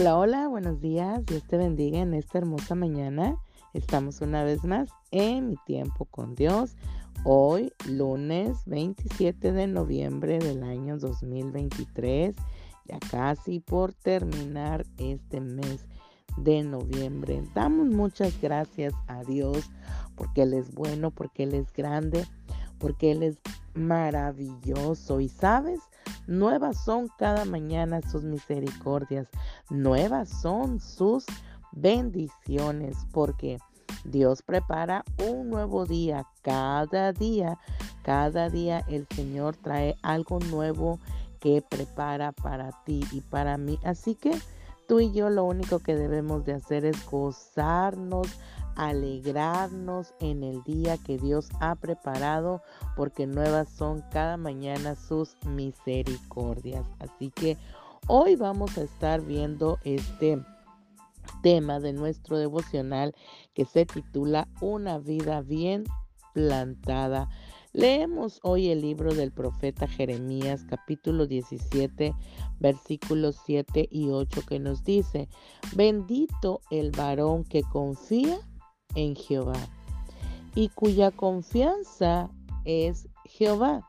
Hola, hola, buenos días. Dios te bendiga en esta hermosa mañana. Estamos una vez más en mi tiempo con Dios. Hoy, lunes 27 de noviembre del año 2023, ya casi por terminar este mes de noviembre. Damos muchas gracias a Dios porque Él es bueno, porque Él es grande, porque Él es maravilloso. Y sabes, Nuevas son cada mañana sus misericordias. Nuevas son sus bendiciones porque Dios prepara un nuevo día. Cada día, cada día el Señor trae algo nuevo que prepara para ti y para mí. Así que tú y yo lo único que debemos de hacer es gozarnos, alegrarnos en el día que Dios ha preparado, porque nuevas son cada mañana sus misericordias. Así que hoy vamos a estar viendo este tema de nuestro devocional que se titula Una vida bien plantada. Leemos hoy el libro del profeta Jeremías capítulo 17 versículos 7 y 8 que nos dice, bendito el varón que confía en Jehová y cuya confianza es Jehová,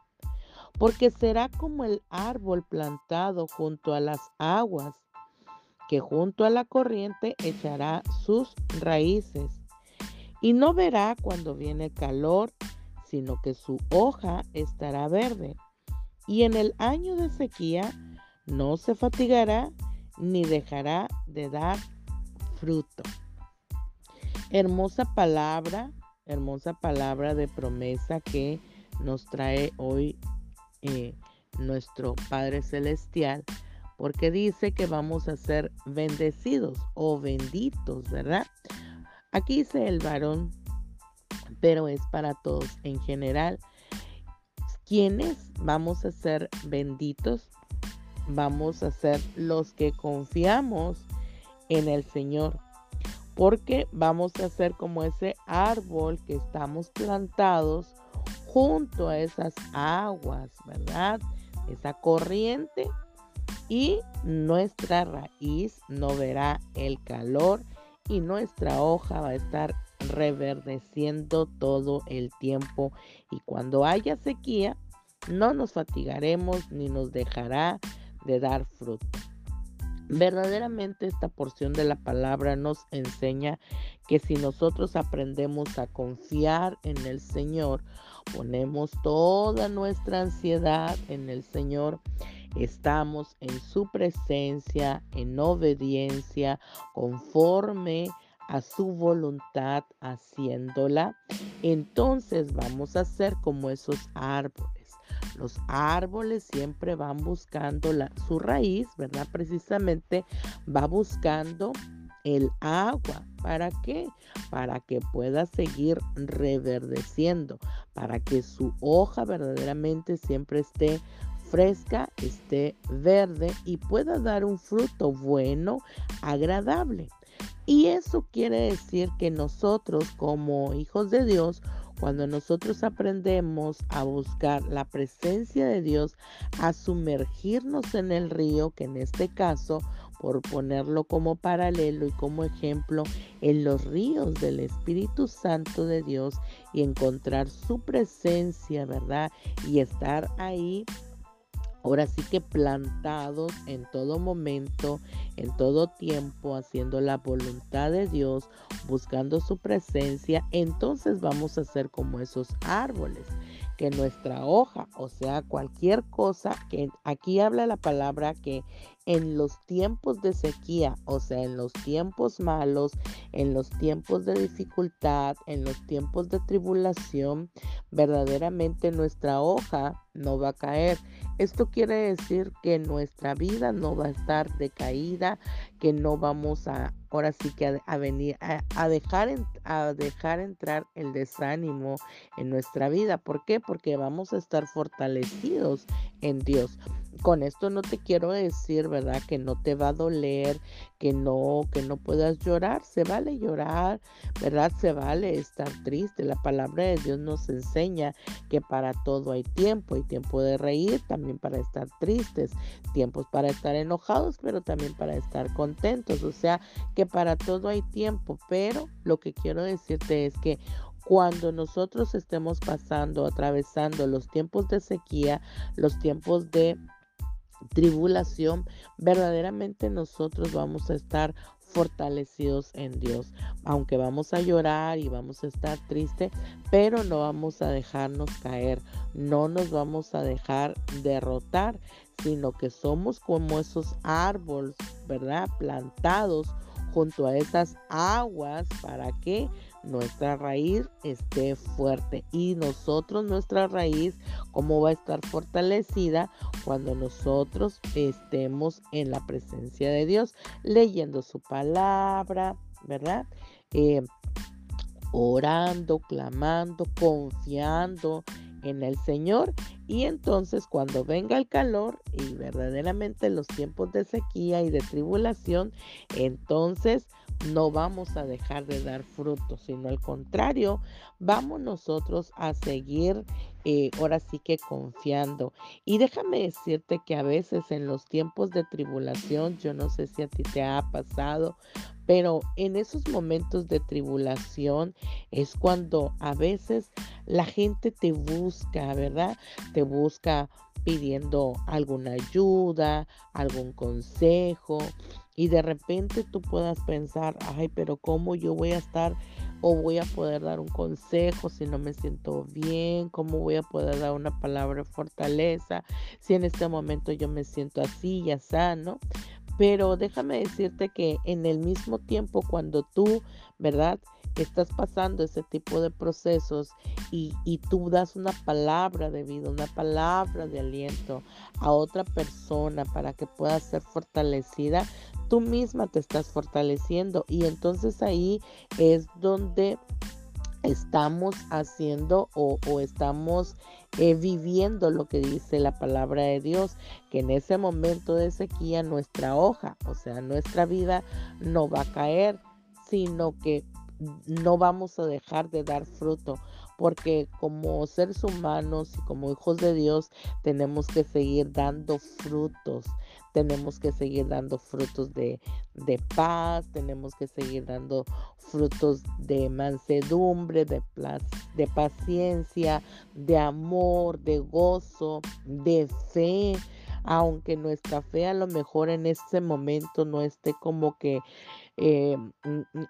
porque será como el árbol plantado junto a las aguas, que junto a la corriente echará sus raíces, y no verá cuando viene el calor, sino que su hoja estará verde, y en el año de sequía no se fatigará ni dejará de dar fruto. Hermosa palabra, hermosa palabra de promesa que nos trae hoy eh, nuestro Padre Celestial, porque dice que vamos a ser bendecidos o benditos, ¿verdad? Aquí dice el varón, pero es para todos en general. ¿Quiénes vamos a ser benditos? Vamos a ser los que confiamos en el Señor porque vamos a ser como ese árbol que estamos plantados junto a esas aguas, ¿verdad? Esa corriente y nuestra raíz no verá el calor y nuestra hoja va a estar reverdeciendo todo el tiempo y cuando haya sequía no nos fatigaremos ni nos dejará de dar fruto. Verdaderamente esta porción de la palabra nos enseña que si nosotros aprendemos a confiar en el Señor, ponemos toda nuestra ansiedad en el Señor, estamos en su presencia, en obediencia, conforme a su voluntad haciéndola, entonces vamos a ser como esos árboles los árboles siempre van buscando la, su raíz, ¿verdad? Precisamente va buscando el agua. ¿Para qué? Para que pueda seguir reverdeciendo, para que su hoja verdaderamente siempre esté fresca, esté verde y pueda dar un fruto bueno, agradable. Y eso quiere decir que nosotros como hijos de Dios cuando nosotros aprendemos a buscar la presencia de Dios, a sumergirnos en el río, que en este caso, por ponerlo como paralelo y como ejemplo, en los ríos del Espíritu Santo de Dios y encontrar su presencia, ¿verdad? Y estar ahí ahora sí que plantados en todo momento, en todo tiempo, haciendo la voluntad de Dios, buscando su presencia, entonces vamos a ser como esos árboles, que nuestra hoja, o sea, cualquier cosa, que aquí habla la palabra que en los tiempos de sequía, o sea, en los tiempos malos, en los tiempos de dificultad, en los tiempos de tribulación, verdaderamente nuestra hoja no va a caer. Esto quiere decir que nuestra vida no va a estar decaída, que no vamos a, ahora sí que a, venir, a, dejar, a dejar entrar el desánimo en nuestra vida. ¿Por qué? Porque vamos a estar fortalecidos en Dios. Con esto no te quiero decir, ¿verdad? Que no te va a doler, que no, que no puedas llorar. Se vale llorar, ¿verdad? Se vale estar triste. La palabra de Dios nos enseña que para todo hay tiempo. Hay tiempo de reír, también para estar tristes. Tiempos para estar enojados, pero también para estar contentos. O sea, que para todo hay tiempo. Pero lo que quiero decirte es que cuando nosotros estemos pasando, atravesando los tiempos de sequía, los tiempos de tribulación, verdaderamente nosotros vamos a estar fortalecidos en Dios. Aunque vamos a llorar y vamos a estar tristes, pero no vamos a dejarnos caer, no nos vamos a dejar derrotar, sino que somos como esos árboles, ¿verdad? Plantados junto a esas aguas para que nuestra raíz esté fuerte y nosotros nuestra raíz cómo va a estar fortalecida cuando nosotros estemos en la presencia de Dios leyendo su palabra verdad eh, orando clamando confiando en el Señor. Y entonces cuando venga el calor y verdaderamente los tiempos de sequía y de tribulación, entonces no vamos a dejar de dar frutos, sino al contrario, vamos nosotros a seguir eh, ahora sí que confiando. Y déjame decirte que a veces en los tiempos de tribulación, yo no sé si a ti te ha pasado, pero en esos momentos de tribulación es cuando a veces la gente te busca, ¿verdad? Te busca pidiendo alguna ayuda, algún consejo y de repente tú puedas pensar, ay, pero ¿cómo yo voy a estar o voy a poder dar un consejo si no me siento bien? ¿Cómo voy a poder dar una palabra de fortaleza si en este momento yo me siento así, ya sano? Pero déjame decirte que en el mismo tiempo cuando tú, ¿verdad? Estás pasando ese tipo de procesos y, y, tú das una palabra de vida, una palabra de aliento a otra persona para que pueda ser fortalecida, tú misma te estás fortaleciendo y entonces ahí es donde estamos haciendo o, estamos eh, viviendo lo que dice la palabra de Dios, que en ese momento de sequía nuestra hoja, o sea, nuestra vida no va a caer, sino que no vamos a dejar de dar fruto, porque como seres humanos y como hijos de Dios tenemos que seguir dando frutos, tenemos que seguir dando frutos de, de paz, tenemos que seguir dando frutos de mansedumbre, de, de paciencia, de amor, de gozo, de fe. Aunque nuestra fe a lo mejor en ese momento no esté como que eh,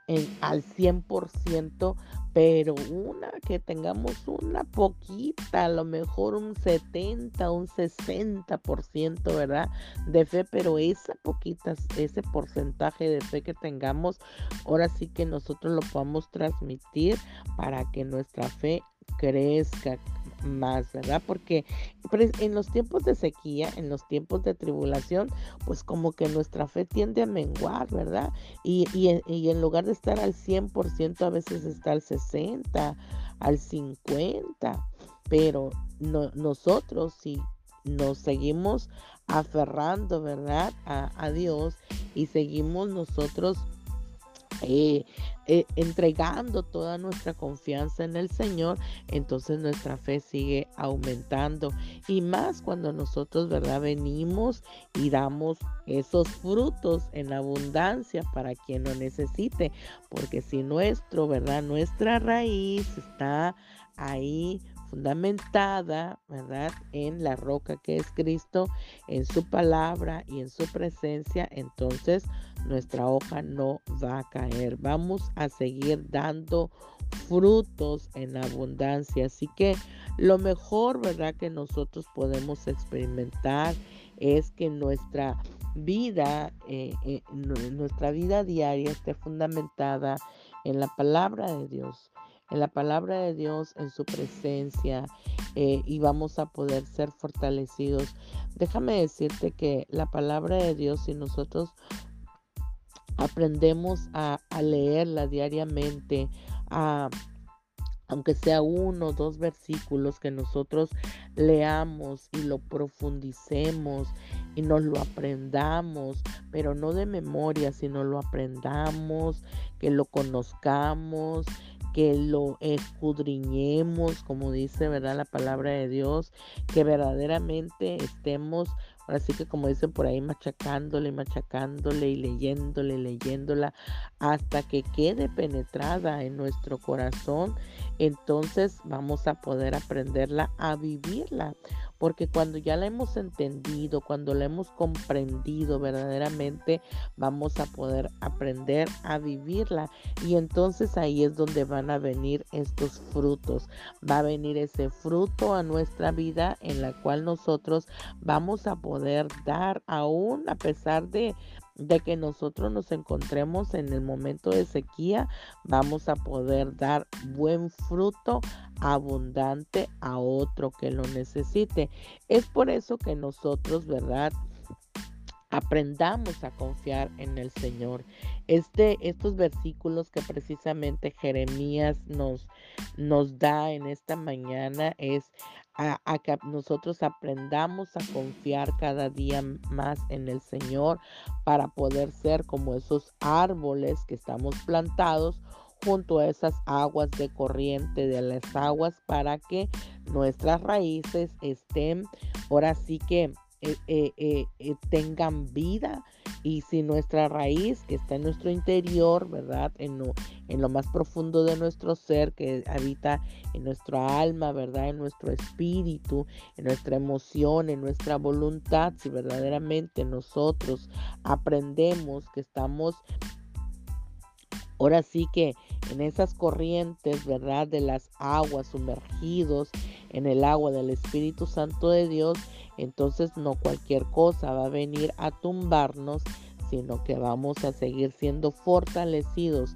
en, al 100%, pero una que tengamos una poquita, a lo mejor un 70, un 60%, ¿verdad? De fe, pero esa poquita, ese porcentaje de fe que tengamos, ahora sí que nosotros lo podamos transmitir para que nuestra fe crezca, más, ¿verdad? Porque en los tiempos de sequía, en los tiempos de tribulación, pues como que nuestra fe tiende a menguar, ¿verdad? Y, en lugar de estar al 100%, a veces está al 60, al 50, pero nosotros si nos seguimos aferrando, ¿verdad? A, a Dios y seguimos nosotros eh, eh, entregando toda nuestra confianza en el Señor, entonces nuestra fe sigue aumentando. Y más cuando nosotros, ¿verdad? Venimos y damos esos frutos en abundancia para quien lo necesite. Porque si nuestro, ¿verdad? Nuestra raíz está ahí fundamentada, ¿verdad? En la roca que es Cristo, en su palabra y en su presencia, entonces nuestra hoja no va a caer. Vamos a seguir dando frutos en abundancia. Así que lo mejor, ¿verdad? Que nosotros podemos experimentar es que nuestra vida, eh, eh, nuestra vida diaria esté fundamentada en la palabra de Dios en la palabra de Dios, en su presencia, eh, y vamos a poder ser fortalecidos. Déjame decirte que la palabra de Dios, si nosotros aprendemos a, leerla diariamente, a, aunque sea uno o dos versículos que nosotros leamos y lo profundicemos y nos lo aprendamos, pero no de memoria, sino lo aprendamos, que lo conozcamos, que lo escudriñemos, como dice, ¿verdad? La palabra de Dios, que verdaderamente estemos Así que como dicen por ahí, machacándole, machacándole y leyéndole, leyéndola hasta que quede penetrada en nuestro corazón, entonces vamos a poder aprenderla a vivirla. Porque cuando ya la hemos entendido, cuando la hemos comprendido verdaderamente, vamos a poder aprender a vivirla. Y entonces ahí es donde van a venir estos frutos. Va a venir ese fruto a nuestra vida en la cual nosotros vamos a poder dar aún a pesar de de que nosotros nos encontremos en el momento de sequía, vamos a poder dar buen fruto abundante a otro que lo necesite. Es por eso que nosotros, ¿verdad? aprendamos a confiar en el Señor. Este, estos versículos que precisamente Jeremías nos, nos da en esta mañana es a, que nosotros aprendamos a confiar cada día más en el Señor para poder ser como esos árboles que estamos plantados junto a esas aguas de corriente de las aguas para que nuestras raíces estén ahora sí que eh, eh, eh, tengan vida y si nuestra raíz que está en nuestro interior, ¿verdad? En lo, más profundo de nuestro ser, que habita en nuestra alma, ¿verdad? En nuestro espíritu, en nuestra emoción, en nuestra voluntad, si verdaderamente nosotros aprendemos que estamos Ahora sí que en esas corrientes, ¿verdad? De las aguas sumergidos en el agua del Espíritu Santo de Dios, entonces no cualquier cosa va a venir a tumbarnos, sino que vamos a seguir siendo fortalecidos.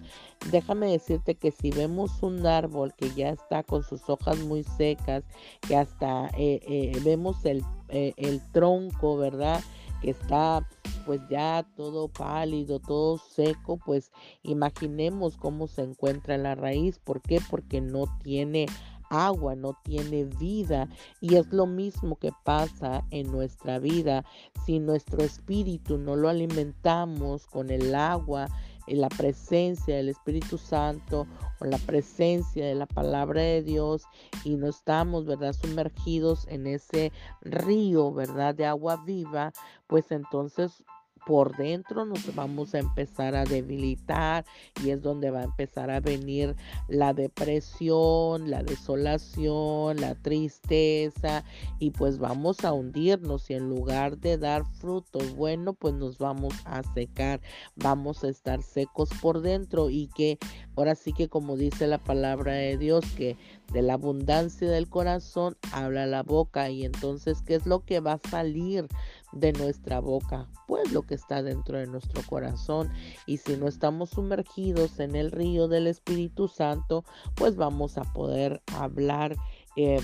Déjame decirte que si vemos un árbol que ya está con sus hojas muy secas, que hasta eh, eh, vemos el, eh, el tronco, ¿verdad? Que está pues ya todo pálido, todo seco, pues imaginemos cómo se encuentra la raíz. ¿Por qué? Porque no tiene agua, no tiene vida. Y es lo mismo que pasa en nuestra vida. Si nuestro espíritu no lo alimentamos con el agua, la presencia del Espíritu Santo o la presencia de la palabra de Dios y no estamos, ¿verdad?, sumergidos en ese río, ¿verdad?, de agua viva, pues entonces por dentro nos vamos a empezar a debilitar y es donde va a empezar a venir la depresión, la desolación, la tristeza y pues vamos a hundirnos y en lugar de dar frutos bueno pues nos vamos a secar, vamos a estar secos por dentro y que ahora sí que como dice la palabra de Dios que de la abundancia del corazón habla la boca y entonces qué es lo que va a salir de nuestra boca, pues lo que está dentro de nuestro corazón. Y si no estamos sumergidos en el río del Espíritu Santo, pues vamos a poder hablar. Eh,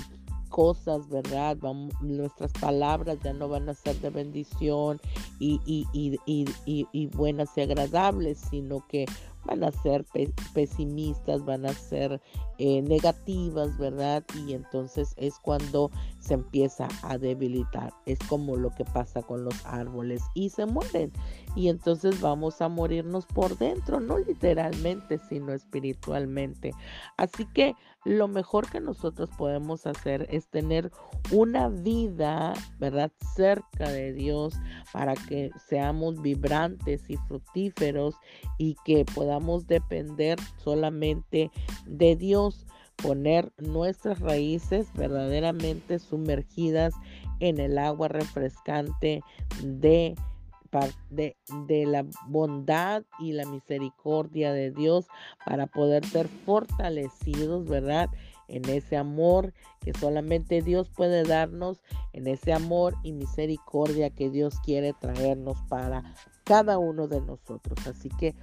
cosas, ¿verdad? Nuestras palabras ya no van a ser de bendición y, y, y, y, buenas y agradables, sino que van a ser pesimistas, van a ser eh, negativas, ¿verdad? Y entonces es cuando se empieza a debilitar. Es como lo que pasa con los árboles y se mueren. Y entonces vamos a morirnos por dentro, no literalmente, sino espiritualmente. Así que lo mejor que nosotros podemos hacer es tener una vida, ¿verdad? Cerca de Dios para que seamos vibrantes y fructíferos y que podamos depender solamente de Dios poner nuestras raíces verdaderamente sumergidas en el agua refrescante de, de, de, la bondad y la misericordia de Dios para poder ser fortalecidos, ¿verdad? En ese amor que solamente Dios puede darnos, en ese amor y misericordia que Dios quiere traernos para cada uno de nosotros. Así que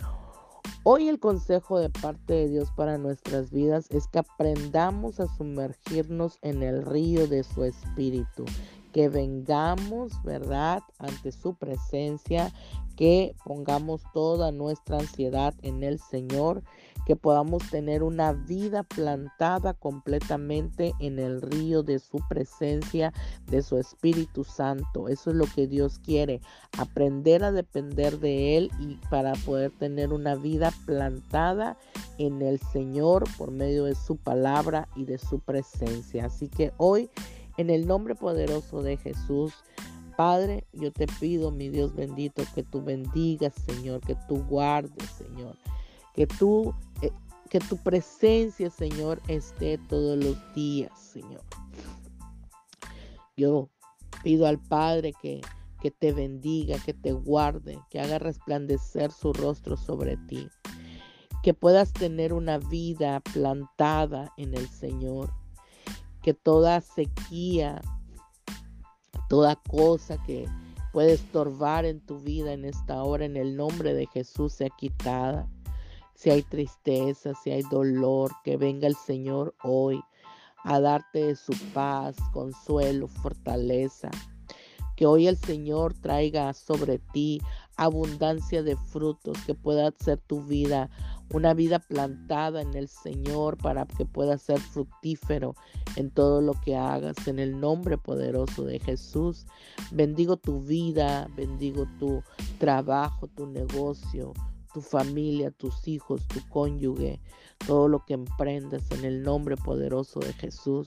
Hoy el consejo de parte de Dios para nuestras vidas es que aprendamos a sumergirnos en el río de su espíritu, que vengamos, ¿verdad?, ante su presencia, que pongamos toda nuestra ansiedad en el Señor, que podamos tener una vida plantada completamente en el río de su presencia, de su Espíritu Santo. Eso es lo que Dios quiere, aprender a depender de Él y para poder tener una vida plantada en el Señor por medio de su palabra y de su presencia. Así que hoy, en el nombre poderoso de Jesús, Padre, yo te pido, mi Dios bendito, que tú bendigas, Señor, que tú guardes, Señor, que eh, que tu presencia, Señor, esté todos los días, Señor. Yo pido al Padre que, que te bendiga, que te guarde, que haga resplandecer su rostro sobre ti, que puedas tener una vida plantada en el Señor, que toda sequía, toda cosa que puede estorbar en tu vida en esta hora, en el nombre de Jesús, sea quitada si hay tristeza, si hay dolor, que venga el Señor hoy a darte su paz, consuelo, fortaleza. Que hoy el Señor traiga sobre ti abundancia de frutos, que pueda ser tu vida una vida plantada en el Señor para que pueda ser fructífero en todo lo que hagas. En el nombre poderoso de Jesús, bendigo tu vida, bendigo tu trabajo, tu negocio, tu familia, tus hijos, tu cónyuge, todo lo que emprendas en el nombre poderoso de Jesús.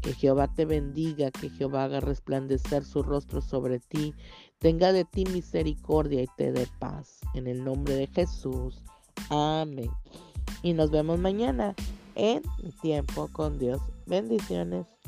Que Jehová te bendiga, que Jehová haga resplandecer su rostro sobre ti, tenga de ti misericordia y te dé paz. En el nombre de Jesús. Amén. Y nos vemos mañana en tiempo con Dios. Bendiciones.